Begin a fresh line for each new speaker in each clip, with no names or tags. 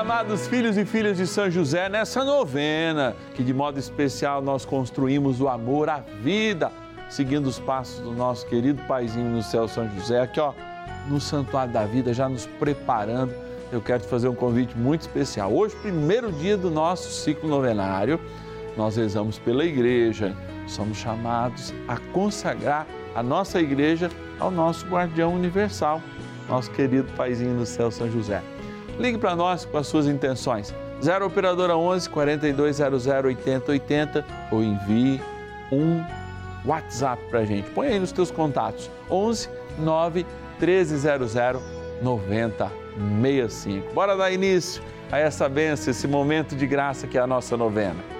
amados filhos e filhas de São José, nessa novena, que de modo especial nós construímos o amor à vida, seguindo os passos do nosso querido paizinho no céu, São José, aqui ó, no Santuário da Vida, já nos preparando. Eu quero te fazer um convite muito especial. Hoje, primeiro dia do nosso ciclo novenário, nós rezamos pela igreja, somos chamados a consagrar a nossa igreja ao nosso guardião universal, nosso querido paizinho no céu, São José. Ligue para nós com as suas intenções. 0 Operadora 11 4200 8080 ou envie um WhatsApp para a gente. Põe aí nos teus contatos. 11 9 1300 9065. Bora dar início a essa benção, esse momento de graça que é a nossa novena.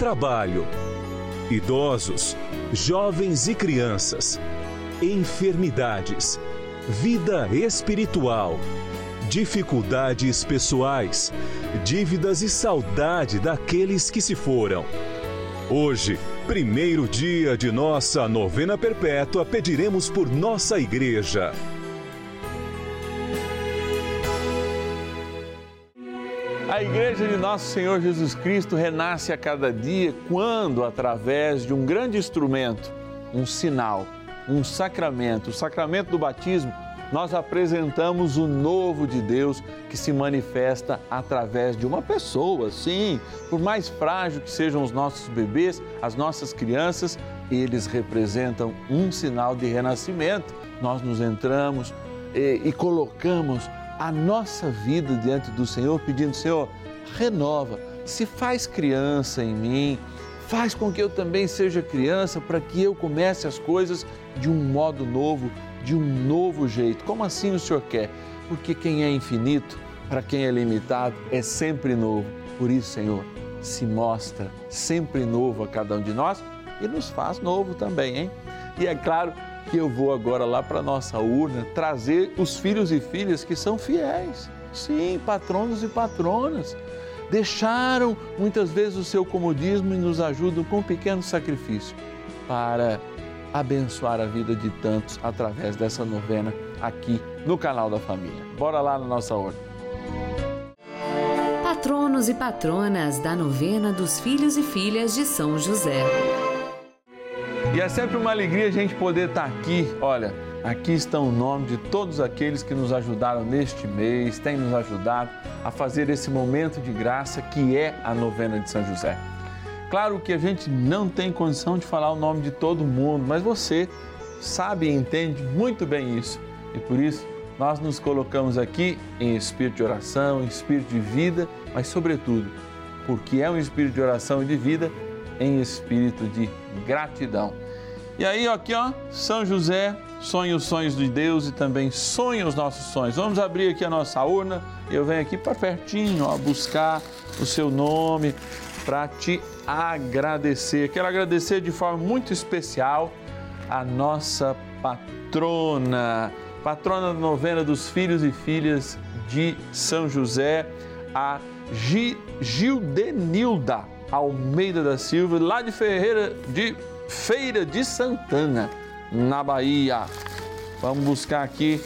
trabalho, idosos, jovens e crianças, enfermidades, vida espiritual, dificuldades pessoais, dívidas e saudade daqueles que se foram. Hoje, primeiro dia de nossa novena perpétua, pediremos por nossa igreja.
A Igreja de Nosso Senhor Jesus Cristo renasce a cada dia quando, através de um grande instrumento, um sinal, um sacramento, o sacramento do batismo, nós apresentamos o novo de Deus que se manifesta através de uma pessoa, sim. Por mais frágil que sejam os nossos bebês, as nossas crianças, eles representam um sinal de renascimento. Nós nos entramos e, e colocamos a nossa vida diante do Senhor, pedindo: Senhor, renova, se faz criança em mim, faz com que eu também seja criança, para que eu comece as coisas de um modo novo, de um novo jeito. Como assim o Senhor quer? Porque quem é infinito, para quem é limitado, é sempre novo. Por isso, Senhor, se mostra sempre novo a cada um de nós e nos faz novo também, hein? E é claro que eu vou agora lá para nossa urna trazer os filhos e filhas que são fiéis. Sim, patronos e patronas. Deixaram muitas vezes o seu comodismo e nos ajudam com um pequeno sacrifício para abençoar a vida de tantos através dessa novena aqui no canal da família. Bora lá na nossa urna.
Patronos e patronas da novena dos filhos e filhas de São José.
E é sempre uma alegria a gente poder estar aqui. Olha, aqui estão o nome de todos aqueles que nos ajudaram neste mês, têm nos ajudado a fazer esse momento de graça que é a novena de São José. Claro que a gente não tem condição de falar o nome de todo mundo, mas você sabe e entende muito bem isso. E por isso nós nos colocamos aqui em espírito de oração, em espírito de vida, mas sobretudo, porque é um espírito de oração e de vida, em espírito de gratidão. E aí, aqui, ó, São José sonha os sonhos de Deus e também sonha os nossos sonhos. Vamos abrir aqui a nossa urna. Eu venho aqui para pertinho, ó, buscar o seu nome para te agradecer. Quero agradecer de forma muito especial a nossa patrona, patrona da novena dos filhos e filhas de São José, a Gi- Gildenilda Almeida da Silva, lá de Ferreira de Feira de Santana, na Bahia. Vamos buscar aqui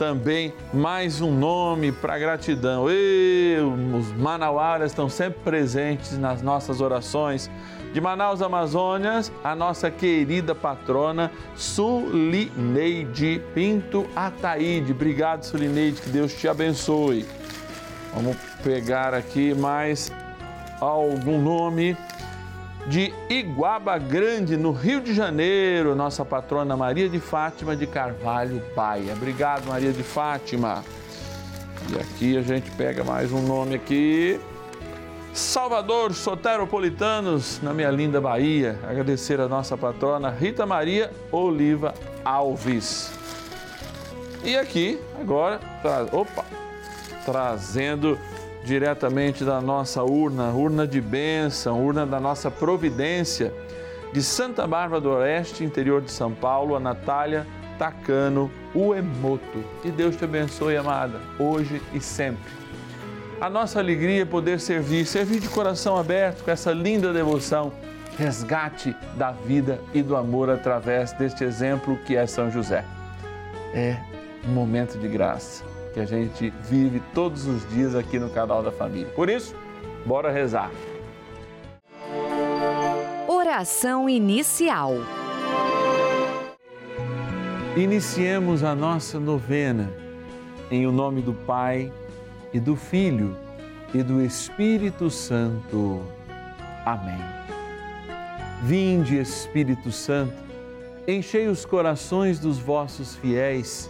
também mais um nome para gratidão. E os manauaras estão sempre presentes nas nossas orações. De Manaus, Amazônias, a nossa querida patrona Sulineide Pinto Ataíde. Obrigado, Sulineide, que Deus te abençoe. Vamos pegar aqui mais algum nome de Iguaba Grande, no Rio de Janeiro, nossa patrona Maria de Fátima de Carvalho Baia. Obrigado, Maria de Fátima. E aqui a gente pega mais um nome aqui. Salvador Soteropolitanos, na minha linda Bahia. Agradecer a nossa patrona Rita Maria Oliva Alves. E aqui, agora, tra... opa, trazendo diretamente da nossa urna, urna de bênção, urna da nossa providência, de Santa Bárbara do Oeste, interior de São Paulo, a Natália Tacano Uemoto. Que Deus te abençoe, amada, hoje e sempre. A nossa alegria é poder servir, servir de coração aberto com essa linda devoção, resgate da vida e do amor através deste exemplo que é São José. É um momento de graça que a gente vive todos os dias aqui no canal da família. Por isso, bora rezar.
Oração inicial.
Iniciemos a nossa novena em o nome do Pai e do Filho e do Espírito Santo. Amém. Vinde, Espírito Santo, enchei os corações dos vossos fiéis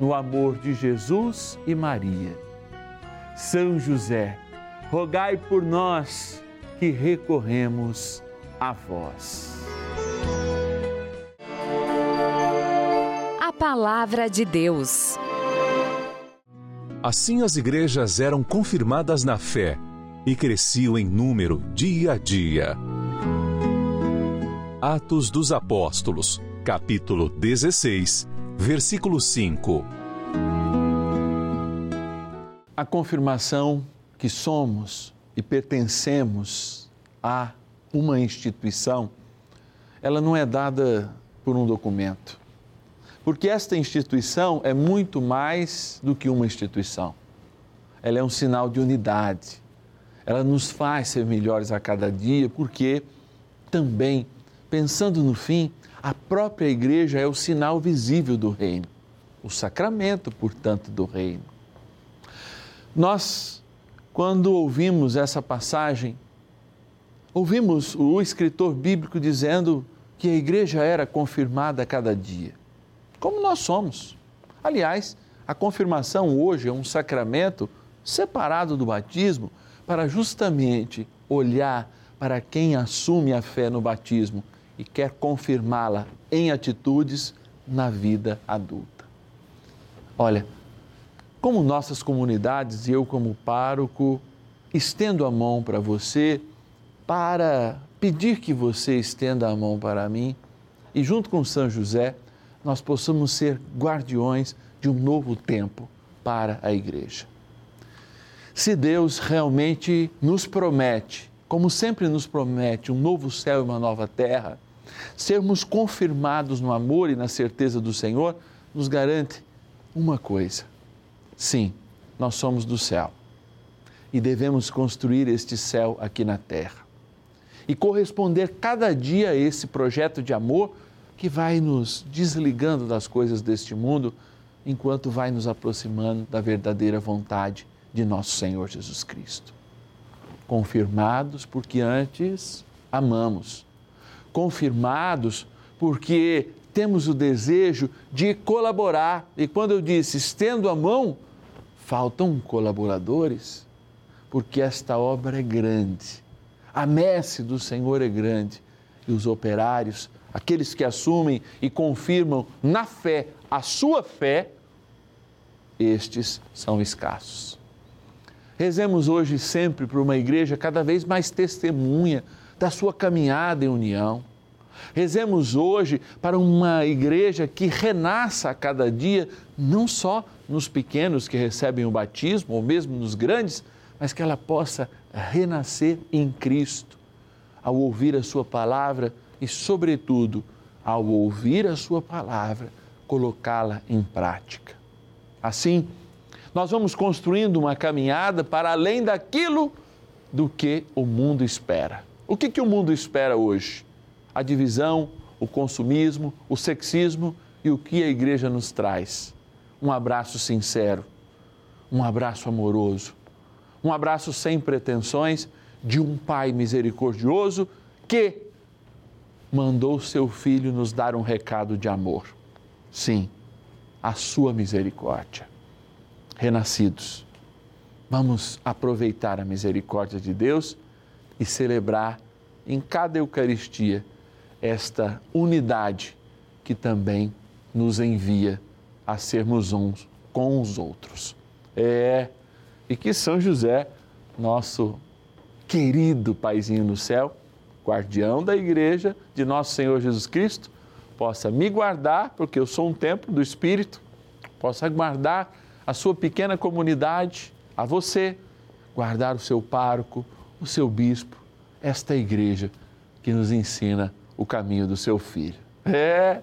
no amor de Jesus e Maria. São José, rogai por nós que recorremos a vós.
A Palavra de Deus.
Assim as igrejas eram confirmadas na fé e cresciam em número dia a dia. Atos dos Apóstolos, capítulo 16 versículo 5.
A confirmação que somos e pertencemos a uma instituição, ela não é dada por um documento. Porque esta instituição é muito mais do que uma instituição. Ela é um sinal de unidade. Ela nos faz ser melhores a cada dia, porque também, pensando no fim, a própria igreja é o sinal visível do reino, o sacramento, portanto, do reino. Nós, quando ouvimos essa passagem, ouvimos o escritor bíblico dizendo que a igreja era confirmada a cada dia, como nós somos. Aliás, a confirmação hoje é um sacramento separado do batismo para justamente olhar para quem assume a fé no batismo e quer confirmá-la em atitudes na vida adulta. Olha, como nossas comunidades e eu, como pároco, estendo a mão para você para pedir que você estenda a mão para mim e, junto com São José, nós possamos ser guardiões de um novo tempo para a igreja. Se Deus realmente nos promete, como sempre nos promete, um novo céu e uma nova terra, sermos confirmados no amor e na certeza do Senhor, nos garante uma coisa: sim, nós somos do céu e devemos construir este céu aqui na terra e corresponder cada dia a esse projeto de amor que vai nos desligando das coisas deste mundo enquanto vai nos aproximando da verdadeira vontade de nosso Senhor Jesus Cristo. Confirmados porque antes amamos, confirmados porque temos o desejo de colaborar. E quando eu disse estendo a mão, faltam colaboradores, porque esta obra é grande a messe do Senhor é grande e os operários, aqueles que assumem e confirmam na fé a sua fé, estes são escassos. Rezemos hoje sempre por uma igreja cada vez mais testemunha da sua caminhada em união. Rezemos hoje para uma igreja que renasça a cada dia, não só nos pequenos que recebem o batismo, ou mesmo nos grandes, mas que ela possa renascer em Cristo, ao ouvir a Sua palavra e, sobretudo, ao ouvir a Sua palavra, colocá-la em prática. Assim, nós vamos construindo uma caminhada para além daquilo do que o mundo espera. O que, que o mundo espera hoje? A divisão, o consumismo, o sexismo e o que a igreja nos traz. Um abraço sincero, um abraço amoroso um abraço sem pretensões de um Pai misericordioso que mandou seu filho nos dar um recado de amor. Sim, a sua misericórdia. Renascidos, vamos aproveitar a misericórdia de Deus e celebrar em cada Eucaristia esta unidade que também nos envia a sermos uns com os outros. É e que São José, nosso querido Paizinho no céu, guardião da igreja de nosso Senhor Jesus Cristo, possa me guardar, porque eu sou um templo do Espírito, possa guardar a sua pequena comunidade, a você, guardar o seu pároco, o seu bispo, esta igreja que nos ensina o caminho do seu filho. É,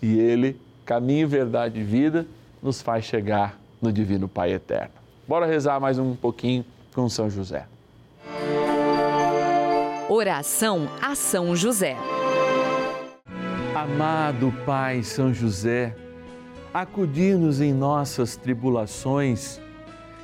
e ele, caminho, verdade e vida, nos faz chegar no Divino Pai Eterno. Bora rezar mais um pouquinho com São José.
Oração a São José.
Amado Pai São José, acudir-nos em nossas tribulações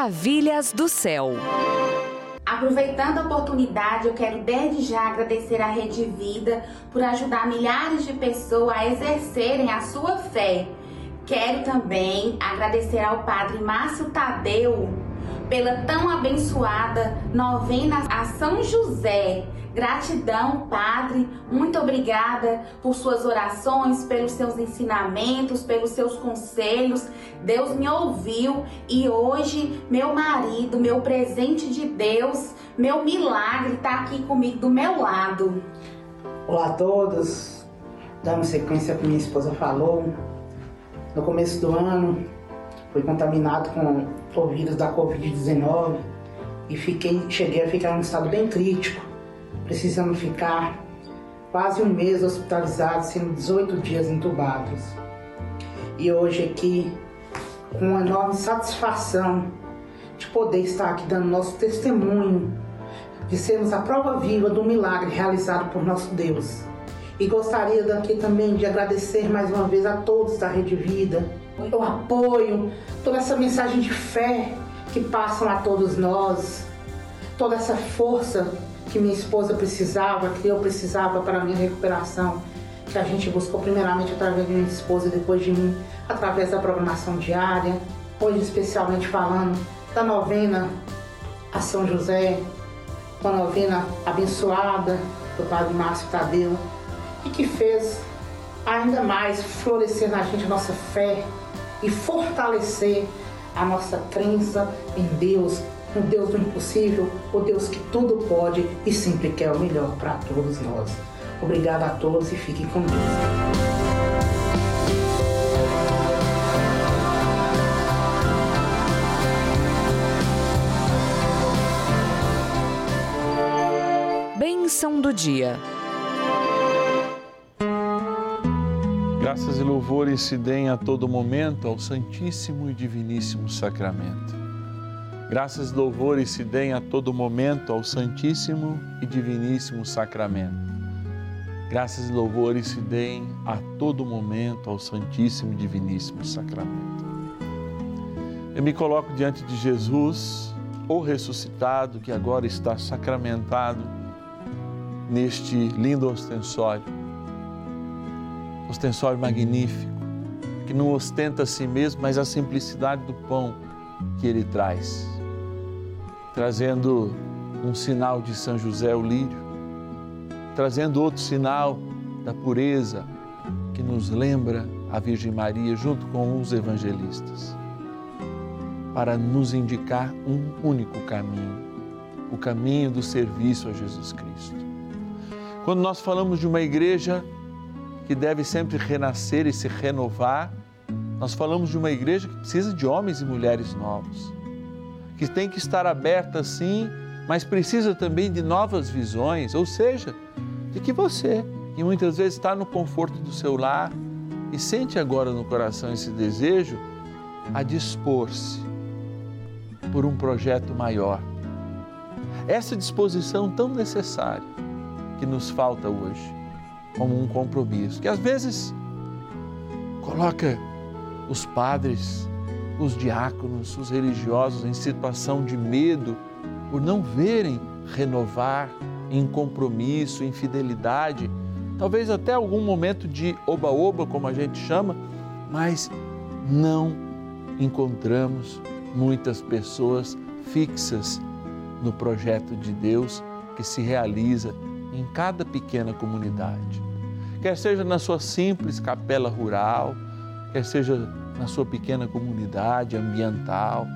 Maravilhas do céu.
Aproveitando a oportunidade, eu quero desde já agradecer à Rede Vida por ajudar milhares de pessoas a exercerem a sua fé. Quero também agradecer ao Padre Márcio Tadeu pela tão abençoada novena a São José. Gratidão, Padre, muito obrigada por suas orações, pelos seus ensinamentos, pelos seus conselhos. Deus me ouviu e hoje meu marido, meu presente de Deus, meu milagre está aqui comigo do meu lado.
Olá a todos, dando sequência ao que minha esposa falou. No começo do ano, fui contaminado com o vírus da Covid-19 e fiquei, cheguei a ficar em um estado bem crítico, precisando ficar quase um mês hospitalizado, sendo 18 dias entubados. E hoje aqui, com uma enorme satisfação de poder estar aqui dando nosso testemunho, de sermos a prova viva do milagre realizado por nosso Deus. E gostaria daqui também de agradecer mais uma vez a todos da Rede Vida, o apoio, toda essa mensagem de fé que passam a todos nós, toda essa força que minha esposa precisava, que eu precisava para a minha recuperação, que a gente buscou primeiramente através de minha esposa e depois de mim, através da programação diária, hoje especialmente falando da novena a São José, uma novena abençoada do Padre Márcio Tadeu, e que fez ainda mais florescer na gente a nossa fé e fortalecer a nossa crença em Deus, no Deus do impossível, o Deus que tudo pode e sempre quer o melhor para todos nós. Obrigada a todos e fiquem com Deus.
Bênção do dia.
Graças e louvores se deem a todo momento ao Santíssimo e Diviníssimo Sacramento. Graças e louvores se deem a todo momento ao Santíssimo e Diviníssimo Sacramento. Graças e louvores se deem a todo momento ao Santíssimo e Diviníssimo Sacramento. Eu me coloco diante de Jesus, o ressuscitado, que agora está sacramentado neste lindo ostensório ostensório magnífico, que não ostenta a si mesmo, mas a simplicidade do pão que ele traz, trazendo um sinal de São José o lírio, trazendo outro sinal da pureza que nos lembra a Virgem Maria junto com os evangelistas, para nos indicar um único caminho, o caminho do serviço a Jesus Cristo. Quando nós falamos de uma igreja que deve sempre renascer e se renovar. Nós falamos de uma igreja que precisa de homens e mulheres novos, que tem que estar aberta sim, mas precisa também de novas visões, ou seja, de que você, que muitas vezes está no conforto do seu lar e sente agora no coração esse desejo, a dispor-se por um projeto maior. Essa disposição tão necessária que nos falta hoje como um compromisso, que às vezes coloca os padres, os diáconos, os religiosos em situação de medo por não verem renovar em compromisso, em fidelidade, talvez até algum momento de oba-oba, como a gente chama, mas não encontramos muitas pessoas fixas no projeto de Deus que se realiza em cada pequena comunidade. Quer seja na sua simples capela rural, quer seja na sua pequena comunidade ambiental,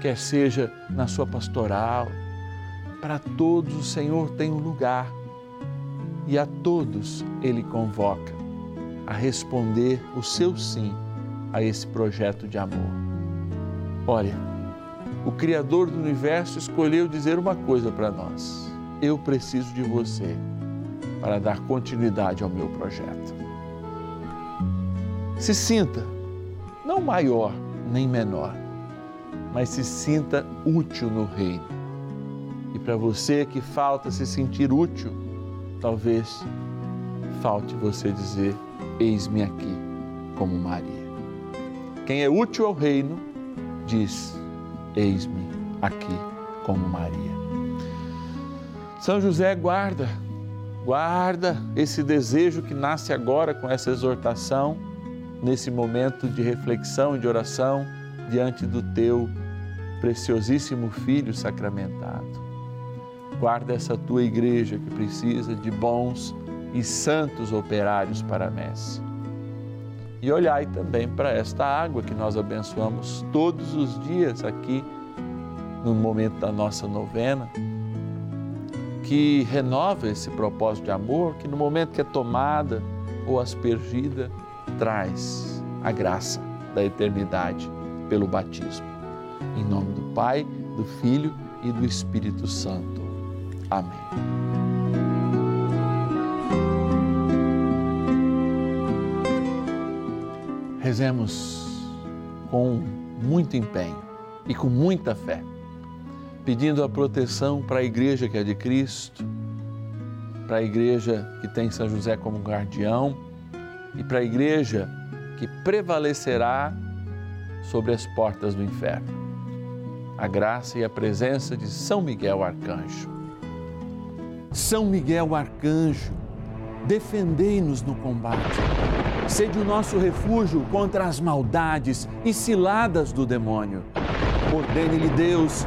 quer seja na sua pastoral, para todos o Senhor tem um lugar e a todos Ele convoca a responder o seu sim a esse projeto de amor. Olha, o Criador do universo escolheu dizer uma coisa para nós eu preciso de você. para dar continuidade ao meu projeto. Se sinta não maior nem menor, mas se sinta útil no reino. E para você que falta se sentir útil, talvez falte você dizer: Eis-me aqui, como Maria. Quem é útil ao reino, diz: Eis-me aqui, como Maria. São José, guarda, guarda esse desejo que nasce agora com essa exortação, nesse momento de reflexão e de oração diante do teu preciosíssimo Filho sacramentado. Guarda essa tua igreja que precisa de bons e santos operários para a messe. E olhai também para esta água que nós abençoamos todos os dias aqui no momento da nossa novena, que renova esse propósito de amor, que no momento que é tomada ou aspergida, traz a graça da eternidade pelo batismo. Em nome do Pai, do Filho e do Espírito Santo. Amém. Rezemos com muito empenho e com muita fé, pedindo a proteção para a igreja que é de Cristo, para a igreja que tem São José como guardião e para a igreja que prevalecerá sobre as portas do inferno. A graça e a presença de São Miguel Arcanjo. São Miguel Arcanjo, defendei-nos no combate. Sede o nosso refúgio contra as maldades e ciladas do demônio. Ordene-lhe Deus,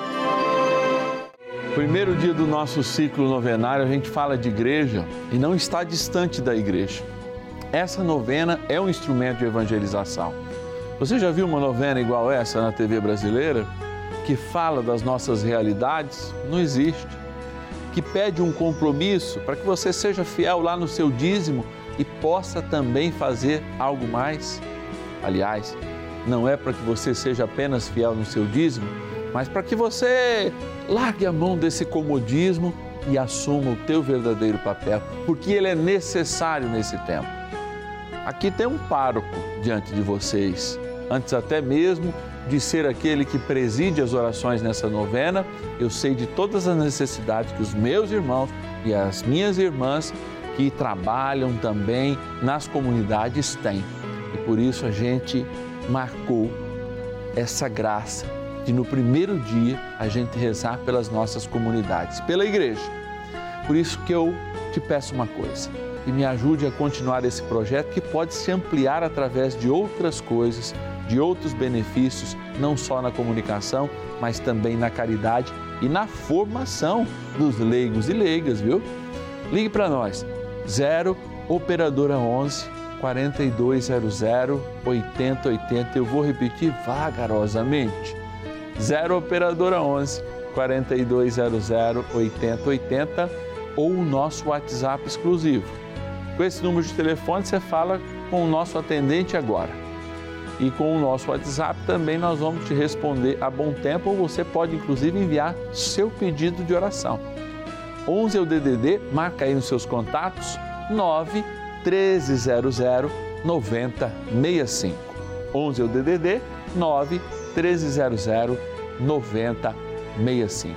Primeiro dia do nosso ciclo novenário, a gente fala de igreja e não está distante da igreja. Essa novena é um instrumento de evangelização. Você já viu uma novena igual essa na TV brasileira? Que fala das nossas realidades? Não existe. Que pede um compromisso para que você seja fiel lá no seu dízimo e possa também fazer algo mais? Aliás, não é para que você seja apenas fiel no seu dízimo, mas para que você largue a mão desse comodismo e assuma o teu verdadeiro papel, porque ele é necessário nesse tempo. Aqui tem um pároco diante de vocês, antes até mesmo de ser aquele que preside as orações nessa novena, eu sei de todas as necessidades que os meus irmãos e as minhas irmãs que trabalham também nas comunidades têm. E por isso a gente marcou essa graça de no primeiro dia a gente rezar pelas nossas comunidades, pela igreja. Por isso que eu te peço uma coisa, e me ajude a continuar esse projeto que pode se ampliar através de outras coisas, de outros benefícios, não só na comunicação, mas também na caridade e na formação dos leigos e leigas, viu? Ligue para nós, 0 operadora 11 4200 8080. Eu vou repetir vagarosamente. 0 operadora 11 4200 8080 ou o nosso WhatsApp exclusivo. Com esse número de telefone você fala com o nosso atendente agora. E com o nosso WhatsApp também nós vamos te responder a bom tempo ou você pode inclusive enviar seu pedido de oração. 11 é o DDD, marca aí nos seus contatos 9 1300 9065. 11 é o DDD 9 1300 9065.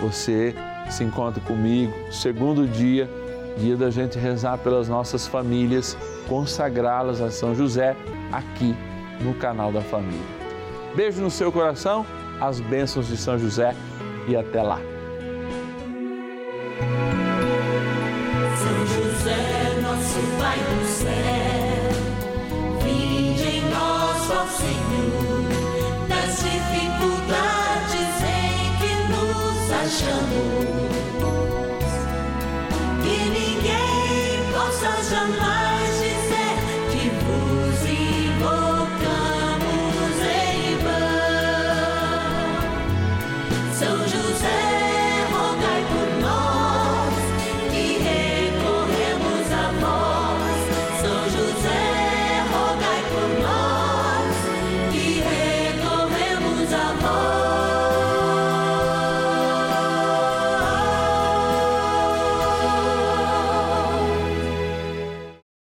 Você se encontra comigo, segundo dia, dia da gente rezar pelas nossas famílias, consagrá-las a São José aqui no canal da família. Beijo no seu coração, as bênçãos de São José e até lá.
São José, nosso Pai do céu, nos